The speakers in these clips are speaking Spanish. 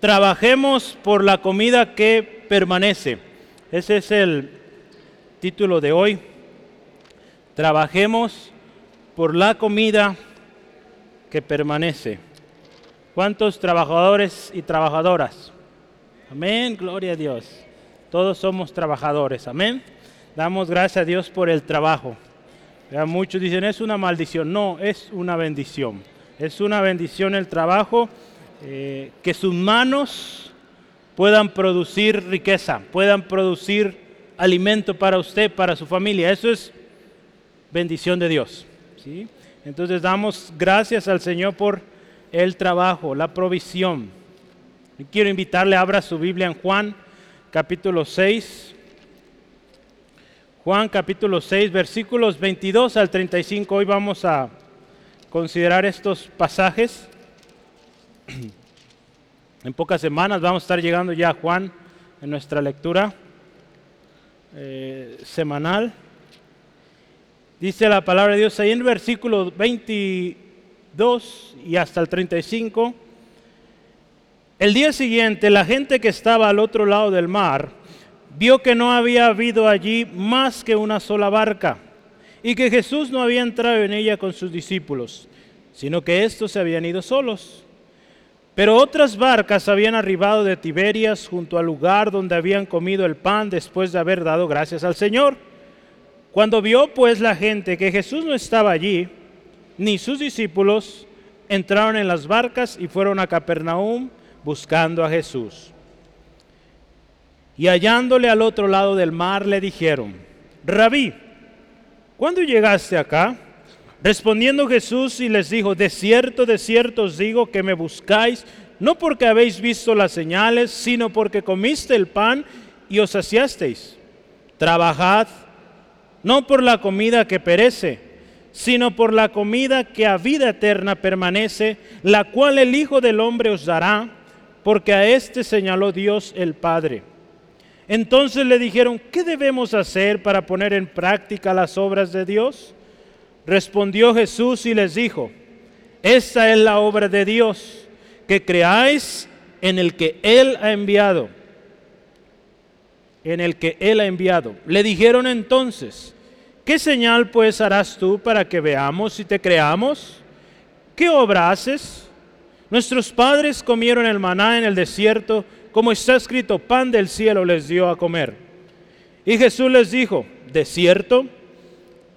Trabajemos por la comida que permanece. Ese es el título de hoy. Trabajemos por la comida que permanece. ¿Cuántos trabajadores y trabajadoras? Amén, gloria a Dios. Todos somos trabajadores, amén. Damos gracias a Dios por el trabajo. muchos dicen, es una maldición. No, es una bendición. Es una bendición el trabajo eh, que sus manos puedan producir riqueza, puedan producir alimento para usted, para su familia. Eso es bendición de Dios. ¿sí? Entonces damos gracias al Señor por el trabajo, la provisión. Y quiero invitarle, abra su Biblia en Juan capítulo 6. Juan capítulo 6, versículos 22 al 35. Hoy vamos a considerar estos pasajes. En pocas semanas vamos a estar llegando ya a Juan en nuestra lectura eh, semanal. Dice la palabra de Dios ahí en el versículo 22 y hasta el 35. El día siguiente la gente que estaba al otro lado del mar vio que no había habido allí más que una sola barca y que Jesús no había entrado en ella con sus discípulos, sino que estos se habían ido solos. Pero otras barcas habían arribado de Tiberias junto al lugar donde habían comido el pan después de haber dado gracias al Señor. Cuando vio pues la gente que Jesús no estaba allí, ni sus discípulos, entraron en las barcas y fueron a Capernaum buscando a Jesús. Y hallándole al otro lado del mar le dijeron, Rabí, ¿cuándo llegaste acá? Respondiendo Jesús y les dijo, de cierto, de cierto os digo que me buscáis, no porque habéis visto las señales, sino porque comiste el pan y os saciasteis. Trabajad no por la comida que perece, sino por la comida que a vida eterna permanece, la cual el Hijo del Hombre os dará, porque a éste señaló Dios el Padre. Entonces le dijeron, ¿qué debemos hacer para poner en práctica las obras de Dios? Respondió Jesús y les dijo, esta es la obra de Dios, que creáis en el que Él ha enviado en el que Él ha enviado. Le dijeron entonces, ¿qué señal pues harás tú para que veamos y te creamos? ¿Qué obra haces? Nuestros padres comieron el maná en el desierto, como está escrito, pan del cielo les dio a comer. Y Jesús les dijo, ¿de cierto?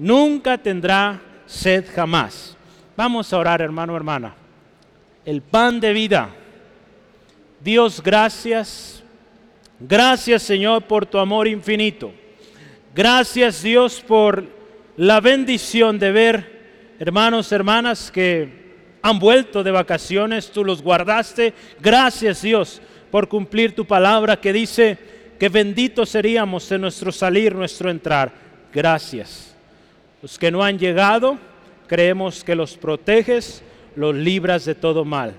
nunca tendrá sed jamás. Vamos a orar, hermano, hermana. El pan de vida. Dios, gracias Gracias Señor por tu amor infinito. Gracias Dios por la bendición de ver hermanos, hermanas que han vuelto de vacaciones, tú los guardaste. Gracias Dios por cumplir tu palabra que dice que benditos seríamos en nuestro salir, nuestro entrar. Gracias. Los que no han llegado, creemos que los proteges, los libras de todo mal.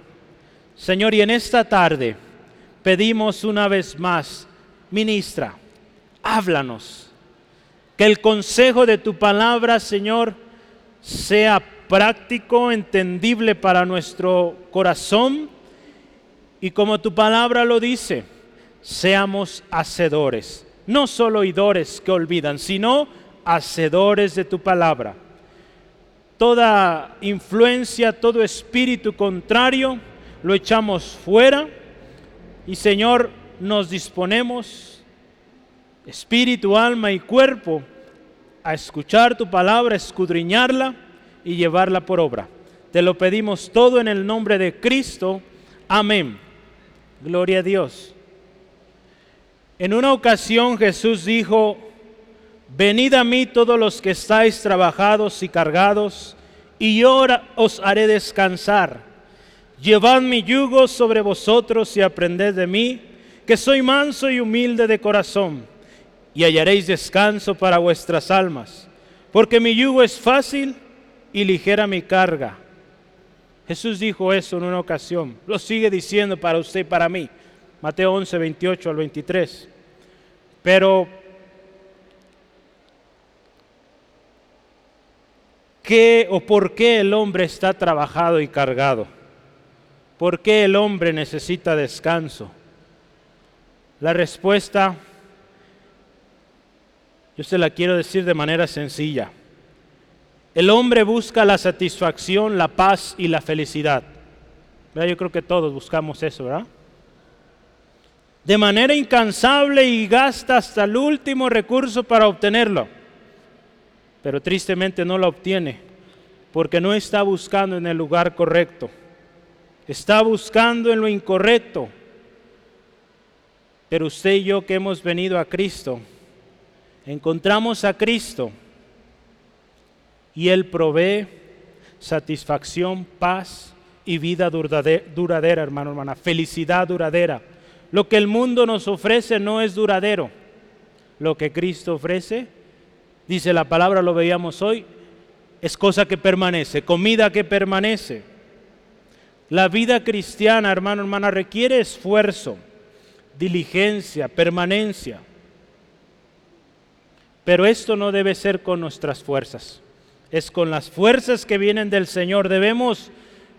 Señor, y en esta tarde, pedimos una vez más, ministra, háblanos. Que el consejo de tu palabra, Señor, sea práctico, entendible para nuestro corazón y como tu palabra lo dice, seamos hacedores, no solo oidores que olvidan, sino hacedores de tu palabra. Toda influencia, todo espíritu contrario, lo echamos fuera y Señor, nos disponemos, espíritu, alma y cuerpo, a escuchar tu palabra, escudriñarla y llevarla por obra. Te lo pedimos todo en el nombre de Cristo. Amén. Gloria a Dios. En una ocasión Jesús dijo, venid a mí todos los que estáis trabajados y cargados, y yo os haré descansar. Llevad mi yugo sobre vosotros y aprended de mí, que soy manso y humilde de corazón, y hallaréis descanso para vuestras almas, porque mi yugo es fácil y ligera mi carga. Jesús dijo eso en una ocasión, lo sigue diciendo para usted y para mí, Mateo 11, 28 al 23. Pero, ¿qué o por qué el hombre está trabajado y cargado? ¿Por qué el hombre necesita descanso? La respuesta, yo se la quiero decir de manera sencilla. El hombre busca la satisfacción, la paz y la felicidad. Yo creo que todos buscamos eso, ¿verdad? De manera incansable y gasta hasta el último recurso para obtenerlo. Pero tristemente no lo obtiene porque no está buscando en el lugar correcto está buscando en lo incorrecto. Pero usted y yo que hemos venido a Cristo, encontramos a Cristo y Él provee satisfacción, paz y vida duradera, hermano, hermana, felicidad duradera. Lo que el mundo nos ofrece no es duradero. Lo que Cristo ofrece, dice la palabra, lo veíamos hoy, es cosa que permanece, comida que permanece. La vida cristiana, hermano, hermana, requiere esfuerzo, diligencia, permanencia. Pero esto no debe ser con nuestras fuerzas, es con las fuerzas que vienen del Señor. Debemos,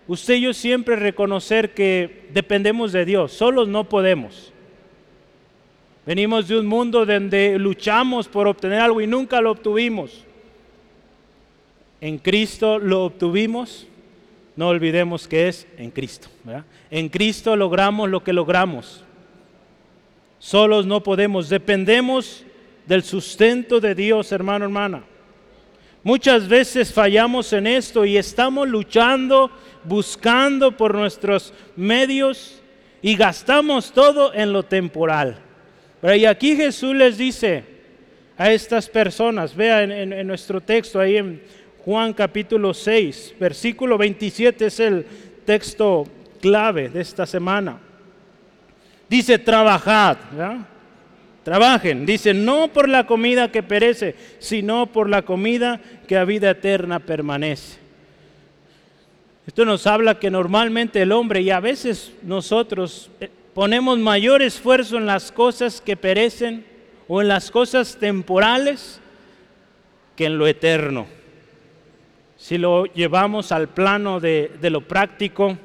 usted y yo siempre reconocer que dependemos de Dios, solos no podemos. Venimos de un mundo donde luchamos por obtener algo y nunca lo obtuvimos. En Cristo lo obtuvimos no olvidemos que es en Cristo. En Cristo logramos lo que logramos. Solos no podemos, dependemos del sustento de Dios, hermano, hermana. Muchas veces fallamos en esto y estamos luchando, buscando por nuestros medios y gastamos todo en lo temporal. Y aquí Jesús les dice a estas personas, vean en, nuestro texto ahí en Juan capítulo 6, versículo 27 es el texto clave de esta semana. Dice, trabajad, trabajen. Dice, no por la comida que perece, sino por la comida que a vida eterna permanece. Esto nos habla que normalmente el hombre y a veces nosotros eh, ponemos mayor esfuerzo en las cosas que perecen o en las cosas temporales que en lo eterno. Si lo llevamos al plano de, lo práctico,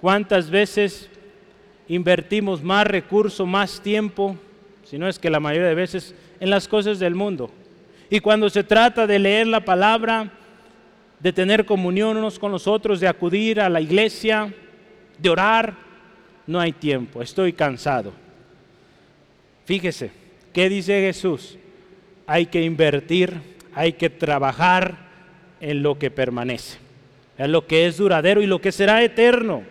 ¿cuántas veces invertimos más recursos, más tiempo, si no es que la mayoría de veces, en las cosas del mundo? Y cuando se trata de leer la palabra, de tener comunión unos con los otros, de acudir a la iglesia, de orar, no hay tiempo, estoy cansado. Fíjese, ¿qué dice Jesús? Hay que invertir, hay que trabajar, en lo que permanece, en lo que es duradero y lo que será eterno.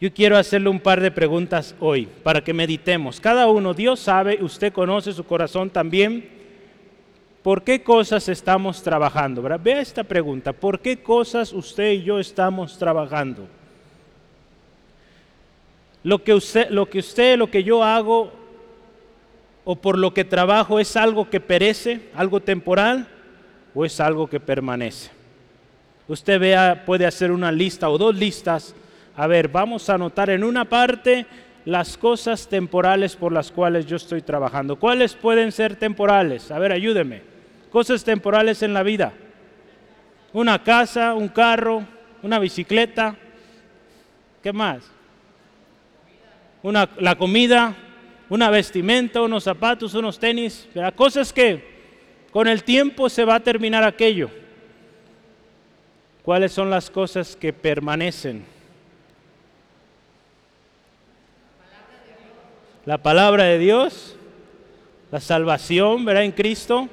Yo quiero hacerle un par de preguntas hoy para que meditemos. Cada uno, Dios sabe, usted conoce su corazón también. ¿Por qué cosas estamos trabajando? Vea esta pregunta. ¿Por qué cosas usted y yo estamos trabajando? Lo que usted, lo que, usted, lo que yo hago o por lo que trabajo es algo que perece, algo temporal o es algo que permanece? Usted vea, puede hacer una lista o dos listas. A ver, vamos a anotar en una parte las cosas temporales por las cuales yo estoy trabajando. ¿Cuáles pueden ser temporales? A ver, ayúdeme. Cosas temporales en la vida. Una casa, un carro, una bicicleta. ¿Qué más? Una, la comida, una vestimenta, unos zapatos, unos tenis. Cosas que con el tiempo se va a terminar aquello. ¿Cuáles son las cosas que permanecen? La palabra de Dios, la salvación, ¿verdad? En Cristo.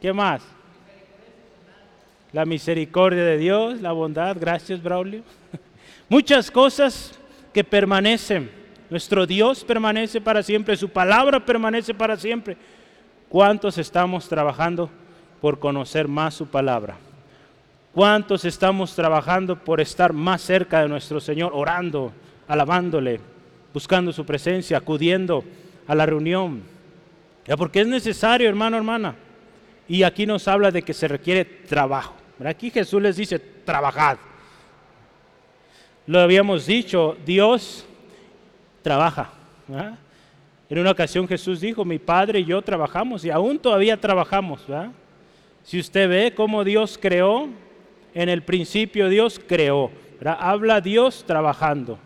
¿Qué más? La misericordia de Dios, la bondad, gracias Braulio. Muchas cosas que permanecen. Nuestro Dios permanece para siempre, su palabra permanece para siempre. ¿Cuántos estamos trabajando por conocer más su palabra? ¿Cuántos estamos trabajando por estar más cerca de nuestro Señor, orando, alabándole, buscando su presencia, acudiendo a la reunión. Ya porque es necesario, hermano, hermana. Y aquí nos habla de que se requiere trabajo. Aquí Jesús les dice, trabajad. Lo habíamos dicho, Dios trabaja. En una ocasión Jesús dijo, mi Padre y yo trabajamos y aún todavía trabajamos. Si usted ve cómo Dios creó, en el principio Dios creó. Habla Dios trabajando.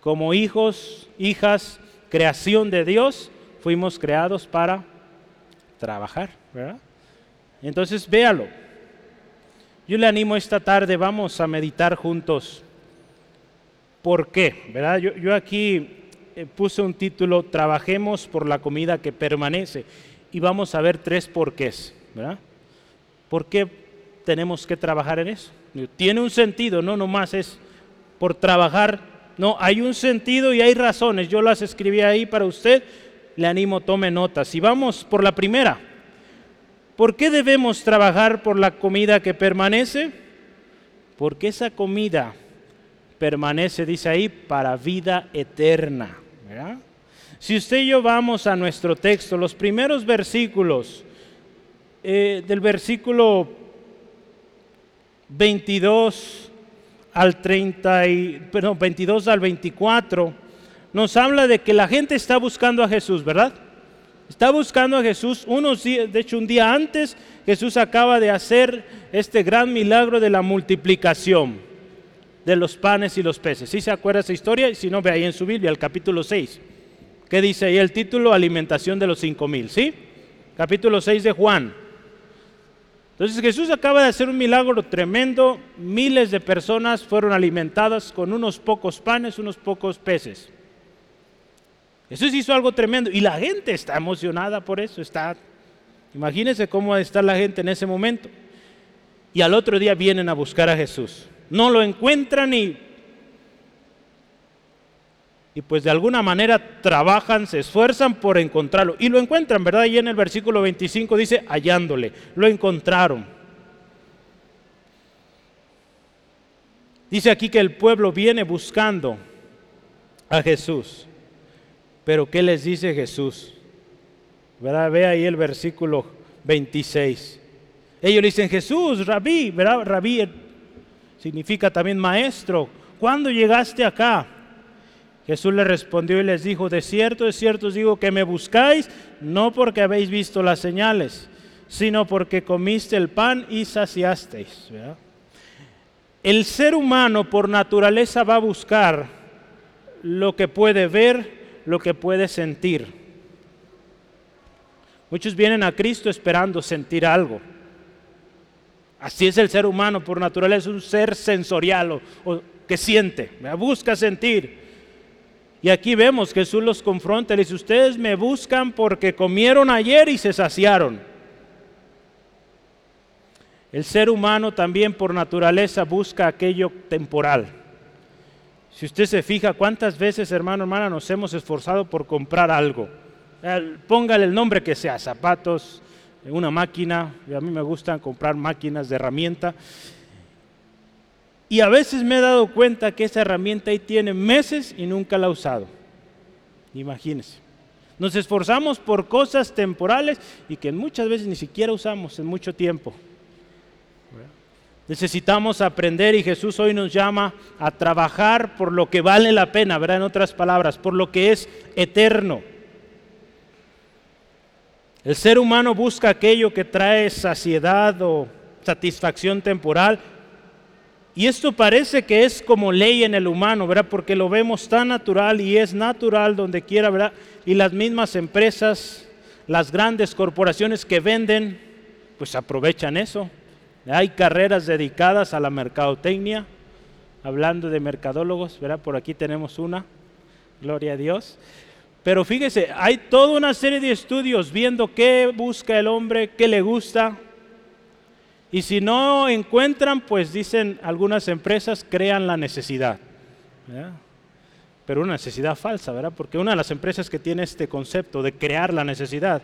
Como hijos, hijas, creación de Dios, fuimos creados para trabajar. Entonces véalo. Yo le animo esta tarde, vamos a meditar juntos. ¿Por qué? ¿Verdad? Yo, aquí eh, puse un título, Trabajemos por la comida que permanece. Y vamos a ver tres porqués. ¿verdad? ¿Por qué tenemos que trabajar en eso? Tiene un sentido, no nomás es por trabajar. No, hay un sentido y hay razones. Yo las escribí ahí para usted. Le animo, tome notas. Y vamos por la primera. ¿Por qué debemos trabajar por la comida que permanece? Porque esa comida permanece, dice ahí, para vida eterna. Si usted y yo vamos a nuestro texto, los primeros versículos, eh, del versículo 22 al 30 y, perdón, 22 al 24, nos habla de que la gente está buscando a Jesús, ¿verdad? Está buscando a Jesús unos días, de hecho un día antes, Jesús acaba de hacer este gran milagro de la multiplicación de los panes y los peces. ¿Sí se acuerda esa historia? Si no, ve ahí en su Biblia, el capítulo 6. ¿Qué dice ahí el título? Alimentación de los cinco mil, ¿sí? Capítulo 6 de Juan. Entonces Jesús acaba de hacer un milagro tremendo, miles de personas fueron alimentadas con unos pocos panes, unos pocos peces. Jesús hizo algo tremendo y la gente está emocionada por eso. Está, imagínense cómo está la gente en ese momento. Y al otro día vienen a buscar a Jesús. No lo encuentran y, y pues de alguna manera trabajan, se esfuerzan por encontrarlo. Y lo encuentran, ¿verdad? Y en el versículo 25 dice, hallándole, lo encontraron. Dice aquí que el pueblo viene buscando a Jesús. Pero ¿qué les dice Jesús? ¿Verdad? Ve ahí el versículo 26. Ellos dicen, Jesús, rabí, ¿verdad? Rabí significa también maestro. ¿Cuándo llegaste acá? Jesús le respondió y les dijo, de cierto, de cierto os digo que me buscáis, no porque habéis visto las señales, sino porque comiste el pan y saciasteis. El ser humano por naturaleza va a buscar lo que puede ver, lo que puede sentir. Muchos vienen a Cristo esperando sentir algo. Así es el ser humano por naturaleza, es un ser sensorial o, que siente, busca sentir. Y aquí vemos que Jesús los confronta y dice, ustedes me buscan porque comieron ayer y se saciaron. El ser humano también por naturaleza busca aquello temporal. Si usted se fija cuántas veces, hermano, hermana, nos hemos esforzado por comprar algo. Póngale el nombre que sea, zapatos, una máquina. a mí me gustan comprar máquinas de herramienta. Y a veces me he dado cuenta que esa herramienta ahí tiene meses y nunca la he usado. Imagínense. Nos esforzamos por cosas temporales y que muchas veces ni siquiera usamos en mucho tiempo. Necesitamos aprender y Jesús hoy nos llama a trabajar por lo que vale la pena, ¿verdad? En otras palabras, por lo que es eterno. El ser humano busca aquello que trae saciedad o satisfacción temporal. Y esto parece que es como ley en el humano, ¿verdad? Porque lo vemos tan natural y es natural donde quiera, ¿verdad? Y las mismas empresas, las grandes corporaciones que venden, pues aprovechan eso. Hay carreras dedicadas a la mercadotecnia, hablando de mercadólogos, ¿verdad? Por aquí tenemos una, gloria a Dios. Pero fíjese, hay toda una serie de estudios viendo qué busca el hombre, qué le gusta. Y si no encuentran, pues dicen algunas empresas crean la necesidad. Pero una necesidad falsa, ¿verdad? Porque una de las empresas que tiene este concepto de crear la necesidad,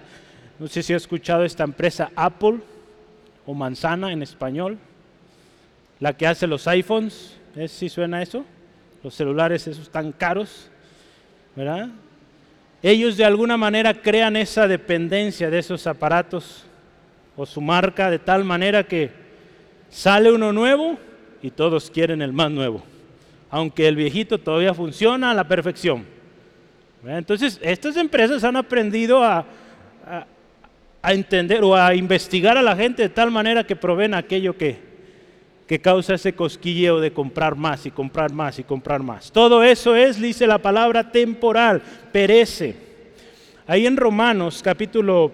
no sé si ha escuchado esta empresa Apple, o manzana en español, la que hace los iPhones, ¿es si suena eso? los celulares esos tan caros, ¿verdad? Ellos de alguna manera crean esa dependencia de esos aparatos o su marca de tal manera que sale uno nuevo y todos quieren el más nuevo, aunque el viejito todavía funciona a la perfección. Entonces, estas empresas han aprendido a, a, entender o a investigar a la gente de tal manera que proveen aquello que, que causa ese cosquilleo de comprar más y comprar más y comprar más. Todo eso es, dice la palabra, temporal, perece. Ahí en Romanos capítulo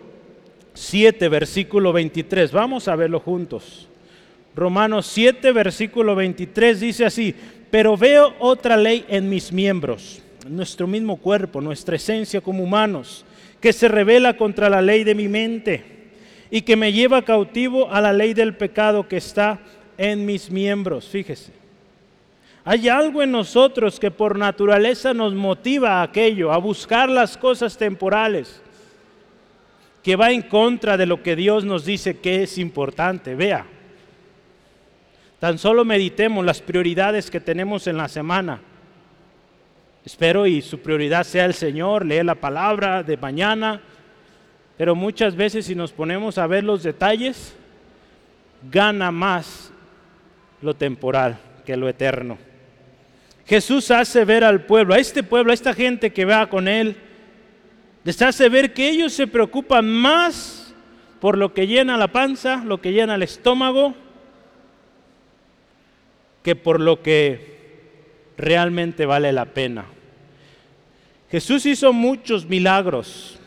7, versículo 23, vamos a verlo juntos. Romanos 7, versículo 23 dice así, pero veo otra ley en mis miembros, nuestro mismo cuerpo, nuestra esencia como humanos, que se revela contra la ley de mi mente y que me lleva cautivo a la ley del pecado que está en mis miembros. Fíjese, hay algo en nosotros que por naturaleza nos motiva a aquello, a buscar las cosas temporales, que va en contra de lo que Dios nos dice que es importante. Vea, Tan solo meditemos las prioridades que tenemos en la semana. Espero y su prioridad sea el Señor, lee la palabra de mañana, pero muchas veces si nos ponemos a ver los detalles, gana más lo temporal que lo eterno. Jesús hace ver al pueblo, a este pueblo, a esta gente que va con él, les hace ver que ellos se preocupan más por lo que llena la panza, lo que llena el estómago, que por lo que realmente vale la pena. Jesús hizo muchos milagros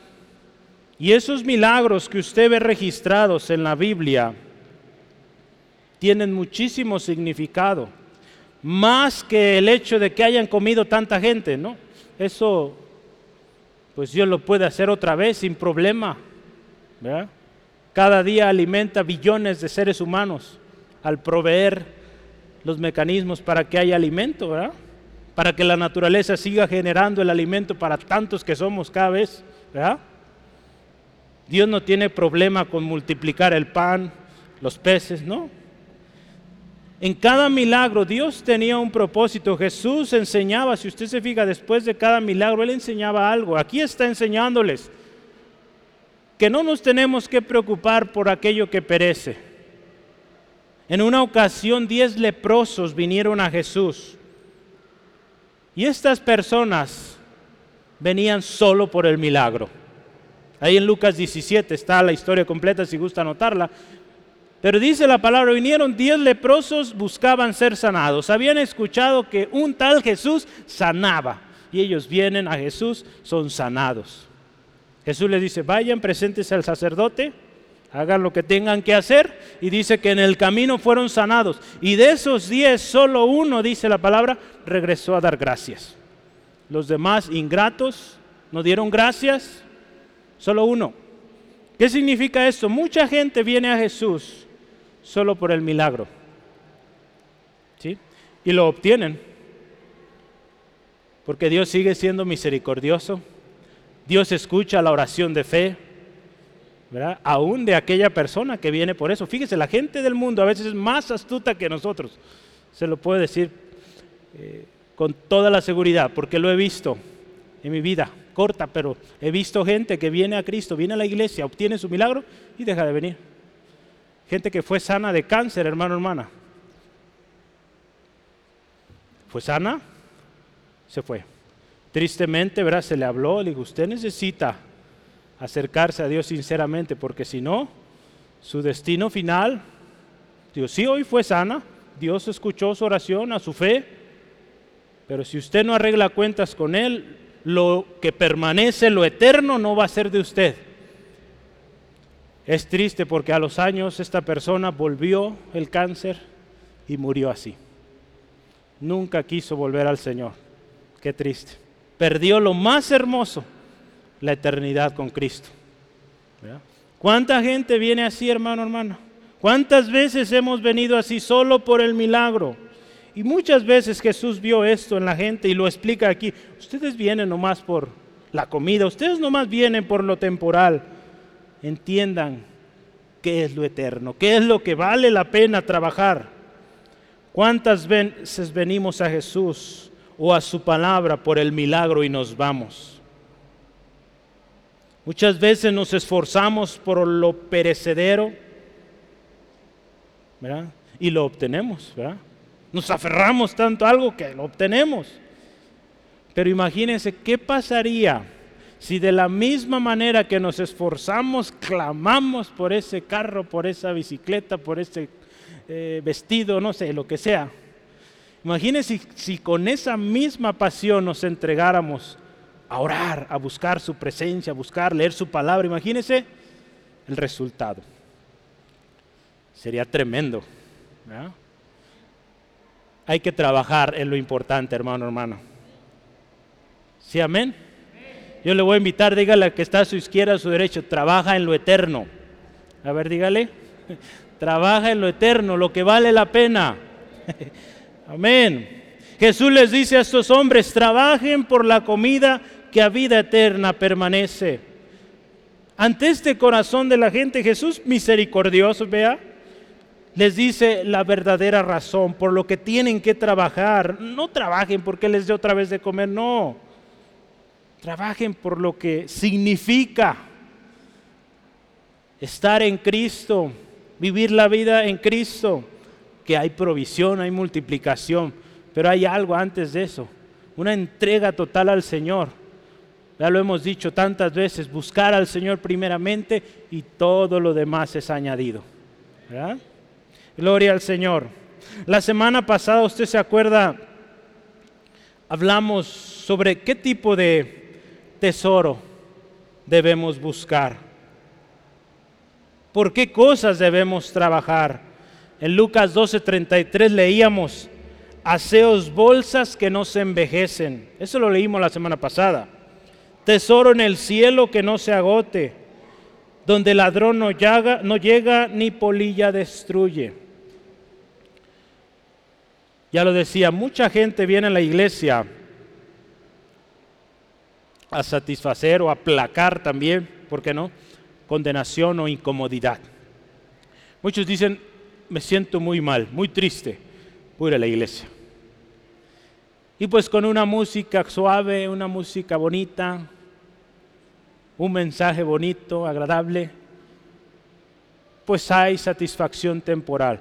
y esos milagros que usted ve registrados en la Biblia tienen muchísimo significado, más que el hecho de que hayan comido tanta gente, ¿no? Eso, pues Dios lo puede hacer otra vez sin problema, Cada día alimenta billones de seres humanos al proveer los mecanismos para que haya alimento, ¿verdad? Para que la naturaleza siga generando el alimento para tantos que somos cada vez, ¿verdad? Dios no tiene problema con multiplicar el pan, los peces, ¿no? En cada milagro Dios tenía un propósito. Jesús enseñaba, si usted se fija, después de cada milagro, Él enseñaba algo. Aquí está enseñándoles que no nos tenemos que preocupar por aquello que perece en una ocasión diez leprosos vinieron a Jesús y estas personas venían solo por el milagro. Ahí en Lucas 17 está la historia completa si gusta anotarla. Pero dice la palabra, vinieron diez leprosos, buscaban ser sanados. Habían escuchado que un tal Jesús sanaba. Y ellos vienen a Jesús, son sanados. Jesús les dice, vayan, presentes al sacerdote hagan lo que tengan que hacer. Y dice que en el camino fueron sanados. Y de esos diez, solo uno, dice la palabra, regresó a dar gracias. Los demás ingratos no dieron gracias, solo uno. ¿Qué significa esto? Mucha gente viene a Jesús solo por el milagro. ¿Sí? Y lo obtienen. Porque Dios sigue siendo misericordioso. Dios escucha la oración de fe Aún de aquella persona que viene por eso. Fíjese, la gente del mundo a veces es más astuta que nosotros. Se lo puedo decir eh, con toda la seguridad, porque lo he visto en mi vida, corta, pero he visto gente que viene a Cristo, viene a la iglesia, obtiene su milagro y deja de venir. Gente que fue sana de cáncer, hermano, hermana. Fue sana, se fue. Tristemente, ¿verdad? Se le habló, le dijo, usted necesita acercarse a Dios sinceramente, porque si no, su destino final, Dios sí hoy fue sana, Dios escuchó su oración, a su fe, pero si usted no arregla cuentas con Él, lo que permanece, lo eterno, no va a ser de usted. Es triste porque a los años esta persona volvió el cáncer y murió así. Nunca quiso volver al Señor. Qué triste. Perdió lo más hermoso la eternidad con Cristo. ¿Cuánta gente viene así, hermano, hermano? ¿Cuántas veces hemos venido así solo por el milagro? Y muchas veces Jesús vio esto en la gente y lo explica aquí. Ustedes vienen nomás por la comida, ustedes nomás vienen por lo temporal. Entiendan qué es lo eterno, qué es lo que vale la pena trabajar. ¿Cuántas veces venimos a Jesús o a su palabra por el milagro y nos vamos. Muchas veces nos esforzamos por lo perecedero. Y lo obtenemos. Nos aferramos tanto a algo que lo obtenemos. Pero imagínense qué pasaría si de la misma manera que nos esforzamos, clamamos por ese carro, por esa bicicleta, por ese eh, vestido, no sé, lo que sea. Imagínense si, con esa misma pasión nos entregáramos a orar, a buscar su presencia, a buscar, leer su palabra. Imagínense el resultado. Sería tremendo. Hay que trabajar en lo importante, hermano, hermano. ¿Sí, amén? Yo le voy a invitar, dígale al que está a su izquierda, a su derecho, trabaja en lo eterno. A ver, dígale, trabaja en lo eterno, lo que vale la pena. Amén. Jesús les dice a estos hombres, trabajen por la comida que a vida eterna permanece. Ante este corazón de la gente, Jesús misericordioso, vea, les dice la verdadera razón por lo que tienen que trabajar. No trabajen porque les dé otra vez de comer, no. Trabajen por lo que significa estar en Cristo, vivir la vida en Cristo, que hay provisión, hay multiplicación, pero hay algo antes de eso, una entrega total al Señor. Ya lo hemos dicho tantas veces, buscar al Señor primeramente y todo lo demás es añadido. Gloria al Señor. La semana pasada, usted se acuerda, hablamos sobre qué tipo de tesoro debemos buscar. ¿Por qué cosas debemos trabajar? En Lucas 12:33 leíamos, aseos bolsas que no se envejecen. Eso lo leímos la semana pasada tesoro en el cielo que no se agote, donde ladrón no, no llega ni polilla destruye. Ya lo decía, mucha gente viene a la iglesia a satisfacer o aplacar también, ¿por qué no? Condenación o incomodidad. Muchos dicen, me siento muy mal, muy triste, voy a la iglesia. Y pues con una música suave, una música bonita, un mensaje bonito, agradable, pues hay satisfacción temporal.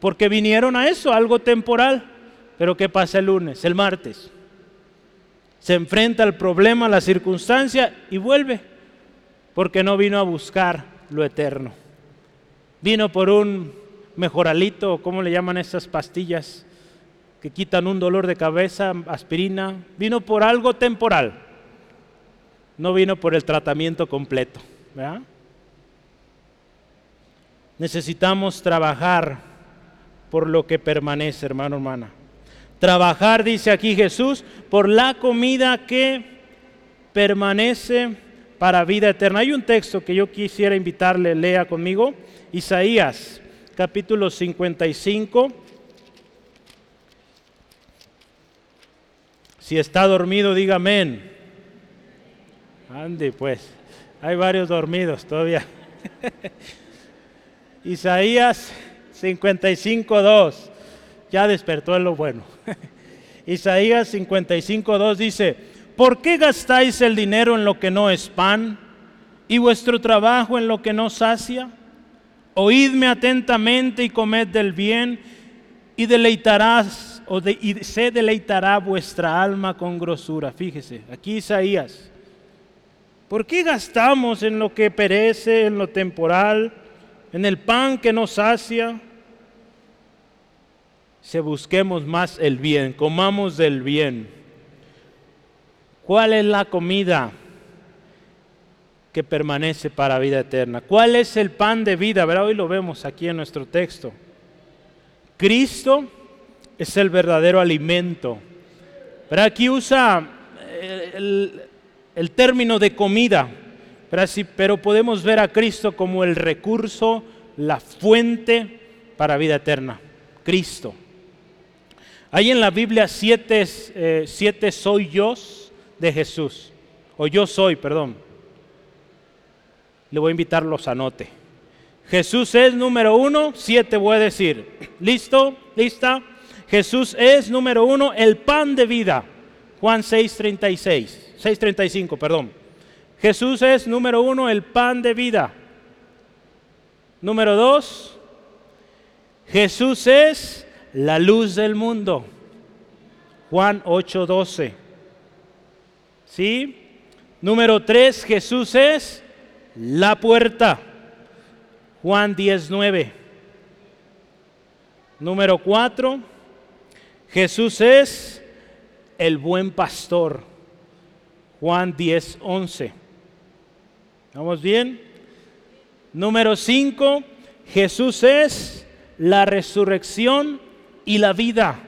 Porque vinieron a eso, algo temporal. Pero ¿qué pasa el lunes, el martes? Se enfrenta al problema, a la circunstancia y vuelve. Porque no vino a buscar lo eterno. Vino por un mejoralito, ¿cómo le llaman esas pastillas? que quitan un dolor de cabeza, aspirina, vino por algo temporal, no vino por el tratamiento completo. Necesitamos trabajar por lo que permanece, hermano, hermana. Trabajar, dice aquí Jesús, por la comida que permanece para vida eterna. Hay un texto que yo quisiera invitarle, lea conmigo, Isaías capítulo 55 Si está dormido, diga amén. Ande, pues. Hay varios dormidos todavía. Isaías 55.2. Ya despertó en lo bueno. Isaías 55.2 dice, ¿por qué gastáis el dinero en lo que no es pan y vuestro trabajo en lo que no sacia? Oídme atentamente y comed del bien y deleitarás y se deleitará vuestra alma con grosura. Fíjese, aquí Isaías. ¿Por qué gastamos en lo que perece, en lo temporal, en el pan que nos sacia? Se busquemos más el bien, comamos del bien. ¿Cuál es la comida que permanece para vida eterna? ¿Cuál es el pan de vida? Hoy lo vemos aquí en nuestro texto. Cristo es el verdadero alimento. Pero aquí usa eh, el, término de comida, pero podemos ver a Cristo como el recurso, la fuente para vida eterna. Cristo. Hay en la Biblia siete, eh, siete soy yo de Jesús, o yo soy, perdón. Le voy a invitar los anote. Jesús es número uno, siete voy a decir. ¿Listo? ¿Lista? Jesús es, número uno, el pan de vida. Juan 6:36, 6:35, perdón. Jesús es, número uno, el pan de vida. Número dos, Jesús es la luz del mundo. Juan 8:12. ¿Sí? Número tres, Jesús es la puerta. Juan 19. Número cuatro, Jesús es el buen pastor. Juan 10, 11. ¿Vamos bien? Número 5, Jesús es la resurrección y la vida.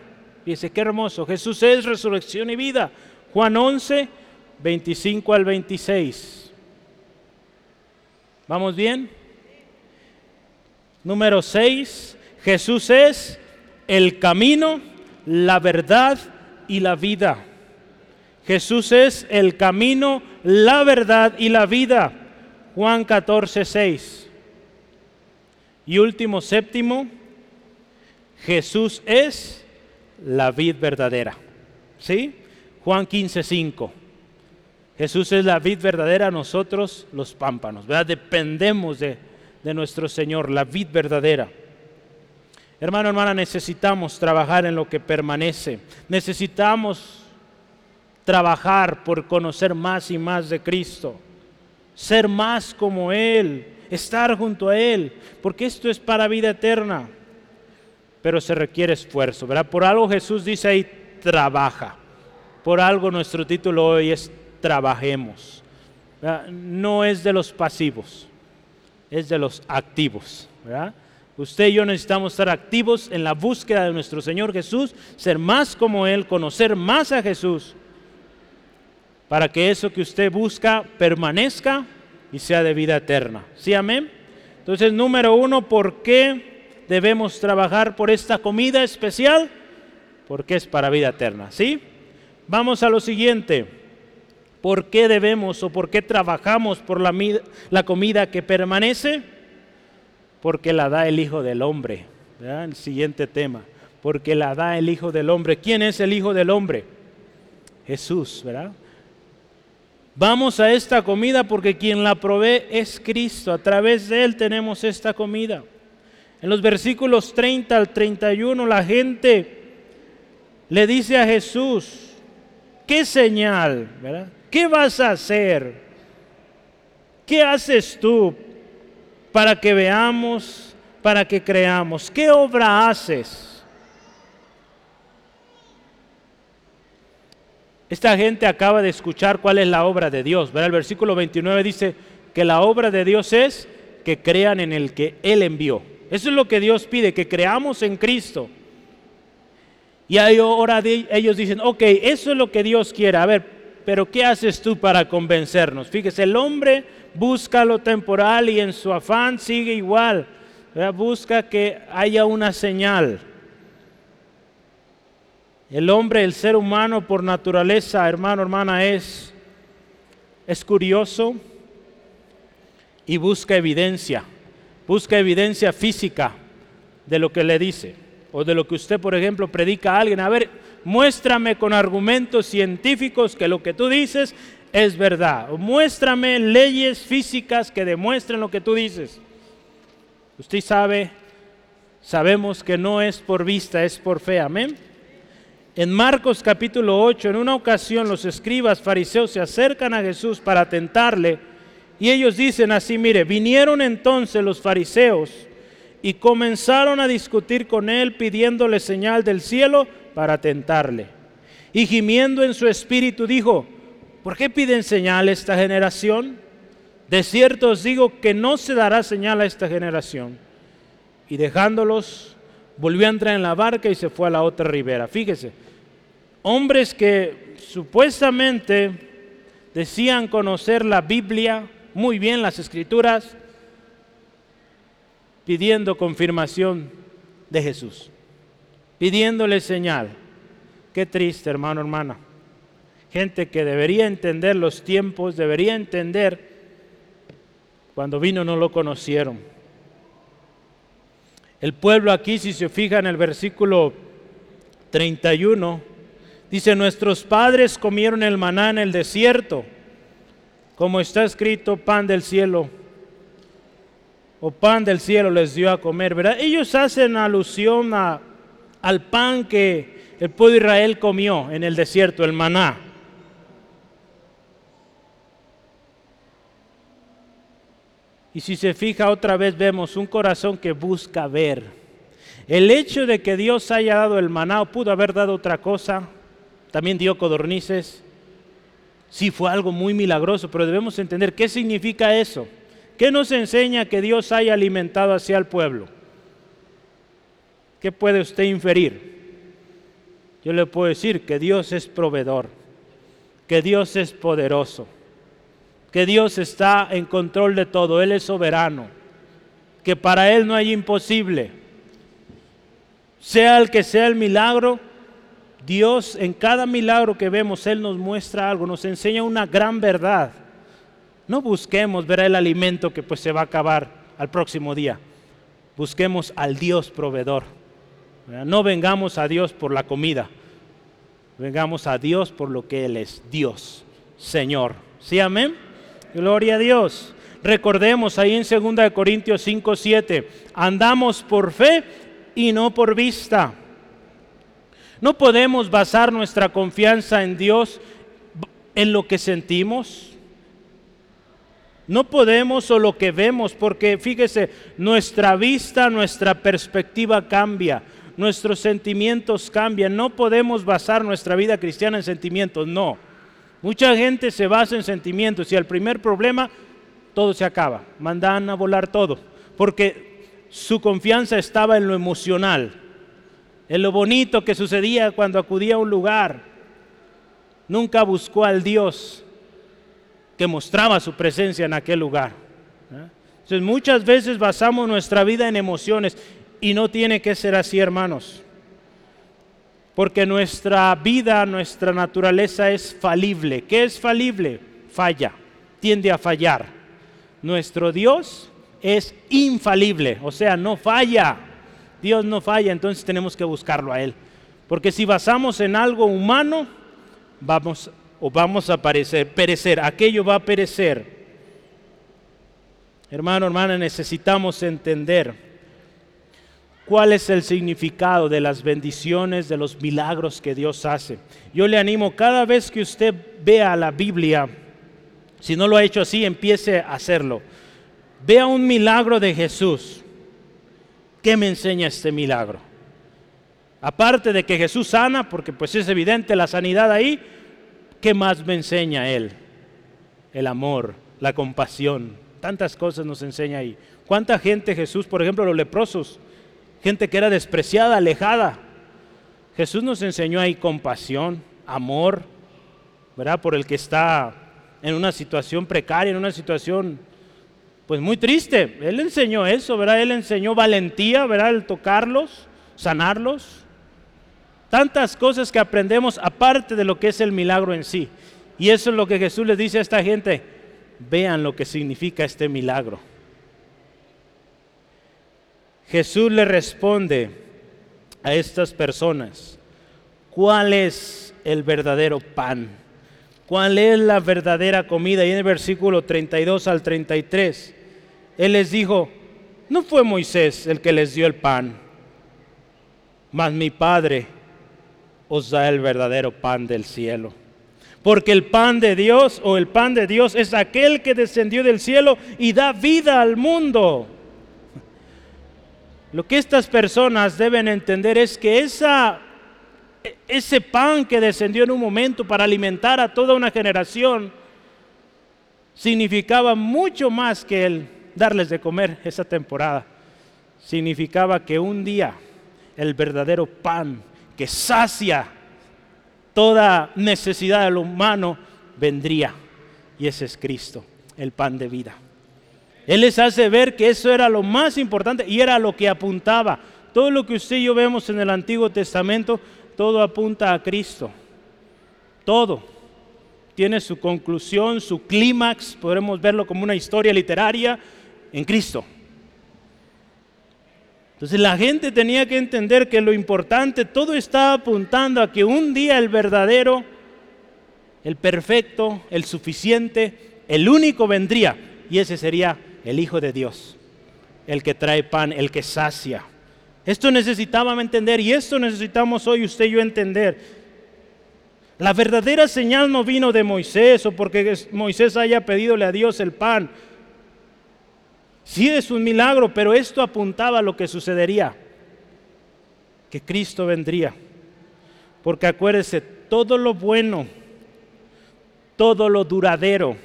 Dice, qué hermoso. Jesús es resurrección y vida. Juan 11, 25 al 26. ¿Vamos bien? Número 6, Jesús es el camino, la verdad y la vida. Jesús es el camino, la verdad y la vida. Juan 14, 6. Y último, séptimo, Jesús es la vid verdadera. ¿Sí? Juan 15, 5. Jesús es la vid verdadera, nosotros los pámpanos. ¿verdad? Dependemos de, de nuestro Señor, la vid verdadera. Hermano, hermana, necesitamos trabajar en lo que permanece. Necesitamos trabajar por conocer más y más de Cristo. Ser más como Él. Estar junto a Él. Porque esto es para vida eterna. Pero se requiere esfuerzo, ¿verdad? Por algo Jesús dice ahí, trabaja. Por algo nuestro título hoy es trabajemos. No es de los pasivos, es de los activos, ¿verdad? Usted y yo necesitamos estar activos en la búsqueda de nuestro Señor Jesús, ser más como Él, conocer más a Jesús, para que eso que usted busca permanezca y sea de vida eterna. ¿Sí, amén? Entonces, número uno, ¿por qué debemos trabajar por esta comida especial? Porque es para vida eterna. ¿Sí? Vamos a lo siguiente. ¿Por qué debemos o por qué trabajamos por la, la comida que permanece? porque la da el Hijo del Hombre. El siguiente tema, porque la da el Hijo del Hombre. ¿Quién es el Hijo del Hombre? Jesús, ¿verdad? Vamos a esta comida porque quien la provee es Cristo. A través de Él tenemos esta comida. En los versículos 30 al 31 la gente le dice a Jesús, ¿qué señal? ¿verdad? ¿Qué vas a hacer? ¿Qué haces tú para que veamos, para que creamos. ¿Qué obra haces? Esta gente acaba de escuchar cuál es la obra de Dios. El versículo 29 dice que la obra de Dios es que crean en el que Él envió. Eso es lo que Dios pide, que creamos en Cristo. Y ahora ellos dicen, ok, eso es lo que Dios quiere. A ver, pero ¿qué haces tú para convencernos? Fíjese, el hombre busca lo temporal y en su afán sigue igual. Busca que haya una señal. El hombre, el ser humano por naturaleza, hermano, hermana, es, es curioso y busca evidencia. Busca evidencia física de lo que le dice. O de lo que usted, por ejemplo, predica a alguien. A ver, muéstrame con argumentos científicos que lo que tú dices es verdad. Muéstrame leyes físicas que demuestren lo que tú dices. Usted sabe, sabemos que no es por vista, es por fe. Amén. En Marcos capítulo 8, en una ocasión los escribas fariseos se acercan a Jesús para tentarle y ellos dicen así, mire, vinieron entonces los fariseos y comenzaron a discutir con él pidiéndole señal del cielo para tentarle. Y gimiendo en su espíritu dijo, ¿Por qué piden señal esta generación? De cierto os digo que no se dará señal a esta generación. Y dejándolos, volvió a entrar en la barca y se fue a la otra ribera. Fíjese, hombres que supuestamente decían conocer la Biblia, muy bien las escrituras, pidiendo confirmación de Jesús, pidiéndole señal. Qué triste, hermano, hermana gente que debería entender los tiempos, debería entender cuando vino no lo conocieron. El pueblo aquí, si se fija en el versículo 31, Dice, nuestros padres comieron el maná en el desierto, como está escrito, pan del cielo, o pan del cielo les dio a comer, ¿verdad? Ellos hacen alusión al pan que el pueblo de Israel comió en el desierto, el maná. Y si se fija otra vez vemos un corazón que busca ver. El hecho de que Dios haya dado el maná o pudo haber dado otra cosa, también dio codornices. Sí fue algo muy milagroso, pero debemos entender qué significa eso. ¿Qué nos enseña que Dios haya alimentado hacia el pueblo? ¿Qué puede usted inferir? Yo le puedo decir que Dios es proveedor, que Dios es poderoso, que Dios está en control de todo, Él es soberano, que para Él no hay imposible. Sea el que sea el milagro, Dios en cada milagro que vemos, Él nos muestra algo, nos enseña una gran verdad. No busquemos ver el alimento que pues se va a acabar al próximo día. Busquemos al Dios proveedor. No vengamos a Dios por la comida. Vengamos a Dios por lo que Él es, Dios, Señor. ¿Sí, amén? Gloria a Dios. Recordemos ahí en 2 Corintios 5, 7, andamos por fe y no por vista. No podemos basar nuestra confianza en Dios en lo que sentimos. No podemos o lo que vemos, porque fíjese, nuestra vista, nuestra perspectiva cambia, nuestros sentimientos cambian. No podemos basar nuestra vida cristiana en sentimientos, no. Mucha gente se basa en sentimientos y al primer problema todo se acaba, mandan a volar todo, porque su confianza estaba en lo emocional en lo bonito que sucedía cuando acudía a un lugar. Nunca buscó al Dios que mostraba su presencia en aquel lugar. ¿eh? Entonces muchas veces basamos nuestra vida en emociones y no tiene que ser así, hermanos. Porque nuestra vida, nuestra naturaleza es falible. ¿Qué es falible? Falla, tiende a fallar. Nuestro Dios es infalible, o sea, no falla. Dios no falla, entonces tenemos que buscarlo a Él. Porque si basamos en algo humano, vamos o vamos a perecer, perecer, aquello va a perecer. Hermano, hermana, necesitamos entender cuál es el significado de las bendiciones, de los milagros que Dios hace. Yo le animo cada vez que usted vea la Biblia, si no lo ha hecho así, empiece a hacerlo. Vea un milagro de Jesús ¿Qué me enseña este milagro? Aparte de que Jesús sana, porque pues es evidente la sanidad ahí, ¿qué más me enseña Él? El amor, la compasión, tantas cosas nos enseña ahí. ¿Cuánta gente Jesús, por ejemplo, los leprosos, gente que era despreciada, alejada? Jesús nos enseñó ahí compasión, amor, ¿verdad? Por el que está en una situación precaria, en una situación pues muy triste. Él enseñó eso, ¿verdad? Él enseñó valentía, ¿verdad? El tocarlos, sanarlos. Tantas cosas que aprendemos aparte de lo que es el milagro en sí. Y eso es lo que Jesús les dice a esta gente. Vean lo que significa este milagro. Jesús le responde a estas personas, ¿cuál es el verdadero pan? ¿Cuál es la verdadera comida? Y en el versículo 32 al 33, Él les dijo, no fue Moisés el que les dio el pan, mas mi Padre os da el verdadero pan del cielo. Porque el pan de Dios o el pan de Dios es aquel que descendió del cielo y da vida al mundo. Lo que estas personas deben entender es que ese pan que descendió en un momento para alimentar a toda una generación, significaba mucho más que el darles de comer esa temporada. Significaba que un día el verdadero pan que sacia toda necesidad del humano vendría. Y ese es Cristo, el pan de vida. Él les hace ver que eso era lo más importante y era lo que apuntaba. Todo lo que usted y yo vemos en el Antiguo Testamento todo apunta a Cristo. Todo. Tiene su conclusión, su clímax, podremos verlo como una historia literaria en Cristo. Entonces la gente tenía que entender que lo importante, todo estaba apuntando a que un día el verdadero, el perfecto, el suficiente, el único vendría. Y ese sería el Hijo de Dios, el que trae pan, el que sacia. Esto necesitábamos entender y esto necesitamos hoy usted y yo entender. La verdadera señal no vino de Moisés o porque Moisés haya pedidole a Dios el pan. Sí es un milagro, pero esto apuntaba a lo que sucedería, que Cristo vendría. Porque acuérdese, todo lo bueno, todo lo duradero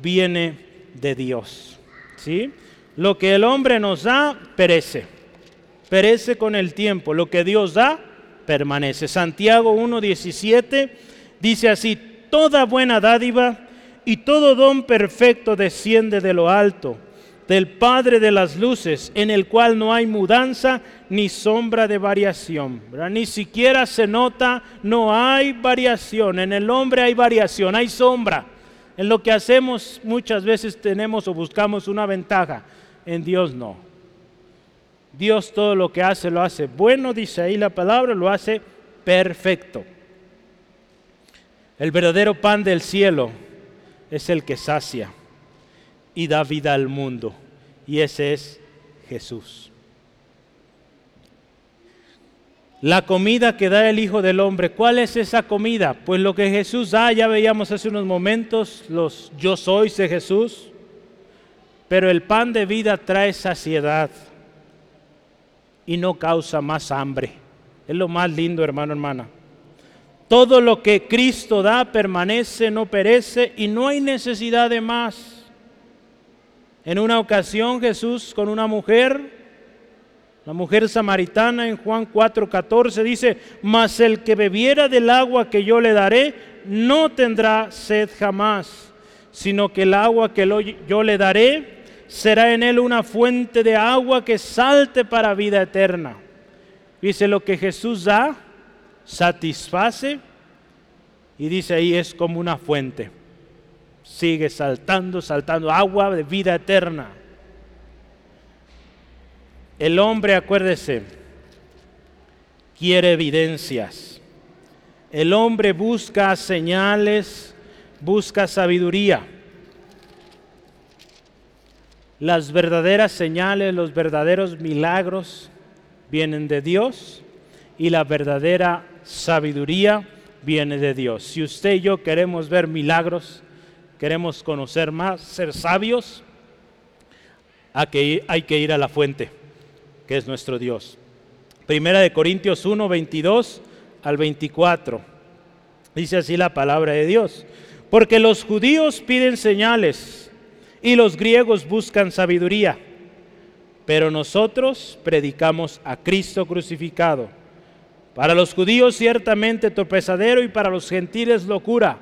viene de Dios. ¿Sí? Lo que el hombre nos da, perece. Perece con el tiempo. Lo que Dios da, permanece. Santiago 1.17 dice así, toda buena dádiva y todo don perfecto desciende de lo alto del Padre de las luces, en el cual no hay mudanza ni sombra de variación. Ni siquiera se nota, no hay variación. En el hombre hay variación, hay sombra. En lo que hacemos muchas veces tenemos o buscamos una ventaja, en Dios no. Dios todo lo que hace lo hace bueno, dice ahí la palabra, lo hace perfecto. El verdadero pan del cielo es el que sacia y da vida al mundo y ese es Jesús. La comida que da el Hijo del Hombre, ¿cuál es esa comida? Pues lo que Jesús da, ya veíamos hace unos momentos, los yo soy de Jesús, pero el pan de vida trae saciedad y no causa más hambre. Es lo más lindo, hermano, hermana. Todo lo que Cristo da permanece, no perece y no hay necesidad de más. En una ocasión Jesús con una mujer, la mujer samaritana en Juan 4:14 dice, mas el que bebiera del agua que yo le daré, no tendrá sed jamás, sino que el agua que yo le daré será en él una fuente de agua que salte para vida eterna. Dice, lo que Jesús da, satisface, y dice ahí es como una fuente sigue saltando, saltando, agua de vida eterna. El hombre, acuérdese, quiere evidencias. El hombre busca señales, busca sabiduría. Las verdaderas señales, los verdaderos milagros vienen de Dios y la verdadera sabiduría viene de Dios. Si usted y yo queremos ver milagros, queremos conocer más, ser sabios, hay que ir a la fuente, que es nuestro Dios. Primera de Corintios 1, 22 al 24. Dice así la palabra de Dios. Porque los judíos piden señales y los griegos buscan sabiduría, pero nosotros predicamos a Cristo crucificado. Para los judíos ciertamente tropezadero y para los gentiles locura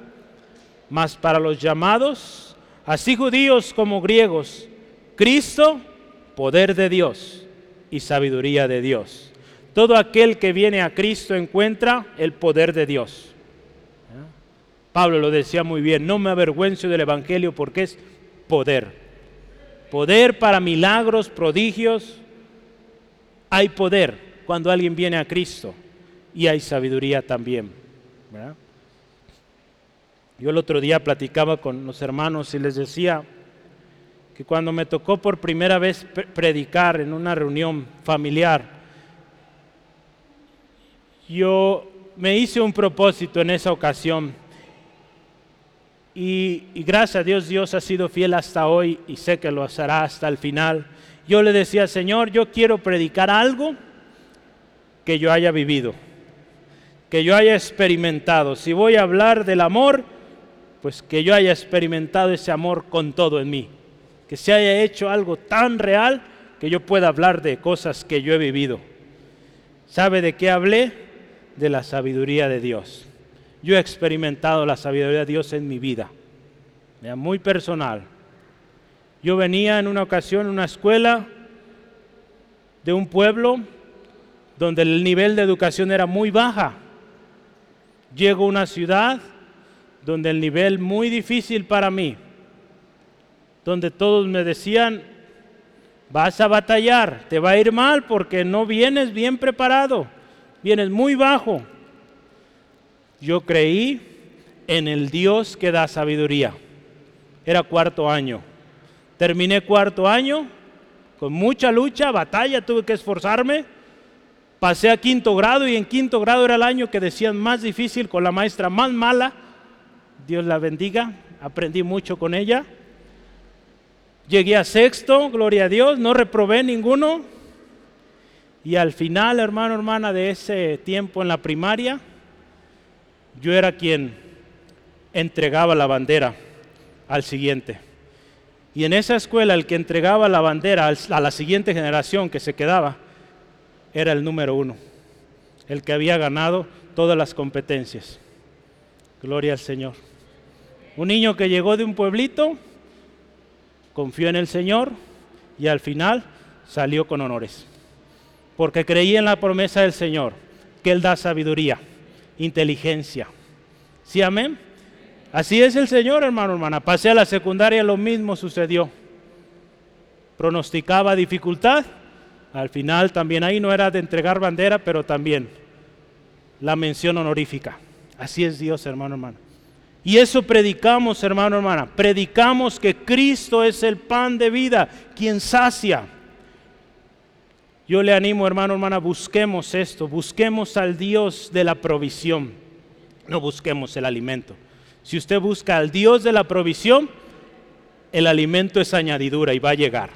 mas para los llamados, así judíos como griegos, Cristo, poder de Dios y sabiduría de Dios. Todo aquel que viene a Cristo encuentra el poder de Dios. Pablo lo decía muy bien, no me avergüenzo del Evangelio porque es poder. Poder para milagros, prodigios. Hay poder cuando alguien viene a Cristo y hay sabiduría también. ¿verdad? Yo el otro día platicaba con los hermanos y les decía que cuando me tocó por primera vez predicar en una reunión familiar, yo me hice un propósito en esa ocasión y, gracias a Dios Dios ha sido fiel hasta hoy y sé que lo hará hasta el final. Yo le decía, Señor, yo quiero predicar algo que yo haya vivido, que yo haya experimentado. Si voy a hablar del amor, pues que yo haya experimentado ese amor con todo en mí, que se haya hecho algo tan real que yo pueda hablar de cosas que yo he vivido. ¿Sabe de qué hablé? De la sabiduría de Dios. Yo he experimentado la sabiduría de Dios en mi vida, muy personal. Yo venía en una ocasión en una escuela de un pueblo donde el nivel de educación era muy baja. Llego a una ciudad donde el nivel muy difícil para mí, donde todos me decían, vas a batallar, te va a ir mal porque no vienes bien preparado, vienes muy bajo. Yo creí en el Dios que da sabiduría. Era cuarto año. Terminé cuarto año con mucha lucha, batalla, tuve que esforzarme. Pasé a quinto grado y en quinto grado era el año que decían más difícil con la maestra más mala. Dios la bendiga, aprendí mucho con ella. Llegué a sexto, gloria a Dios, no reprobé ninguno. Y al final, hermano, hermana, de ese tiempo en la primaria, yo era quien entregaba la bandera al siguiente. Y en esa escuela el que entregaba la bandera a la siguiente generación que se quedaba era el número uno, el que había ganado todas las competencias. Gloria al Señor. Un niño que llegó de un pueblito, confió en el Señor y al final salió con honores. Porque creía en la promesa del Señor, que Él da sabiduría, inteligencia. ¿Sí, amén? Así es el Señor, hermano, hermana. Pasé a la secundaria, lo mismo sucedió. Pronosticaba dificultad. Al final también ahí no era de entregar bandera, pero también la mención honorífica. Así es Dios, hermano, hermano. Y eso predicamos, hermano, hermana. Predicamos que Cristo es el pan de vida, quien sacia. Yo le animo, hermano, hermana, busquemos esto, busquemos al Dios de la provisión, no busquemos el alimento. Si usted busca al Dios de la provisión, el alimento es añadidura y va a llegar.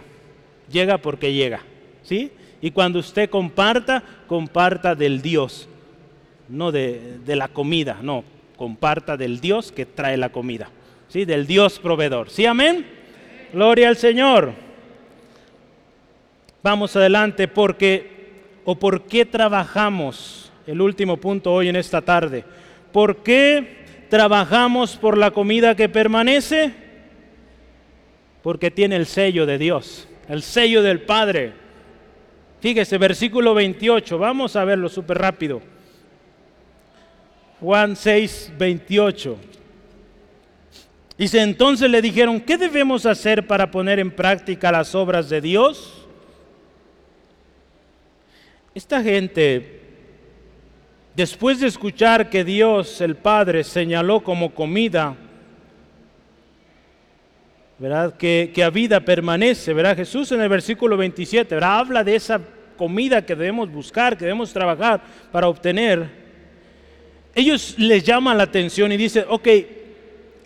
Llega porque llega, ¿sí? Y cuando usted comparta, comparta del Dios, no de, de la comida, no, comparta del Dios que trae la comida, ¿sí? del Dios proveedor. ¿Sí, amén? Gloria al Señor. Vamos adelante porque, o por qué trabajamos, el último punto hoy en esta tarde, ¿por qué trabajamos por la comida que permanece? Porque tiene el sello de Dios, el sello del Padre. Fíjese, versículo 28, vamos a verlo súper rápido. Juan 6, 28. Dice, entonces le dijeron, ¿qué debemos hacer para poner en práctica las obras de Dios? Esta gente, después de escuchar que Dios el Padre señaló como comida, ¿verdad? Que, que a vida permanece, ¿verdad? Jesús en el versículo 27, ¿verdad? Habla de esa comida que debemos buscar, que debemos trabajar para obtener ellos les llaman la atención y dicen, ok,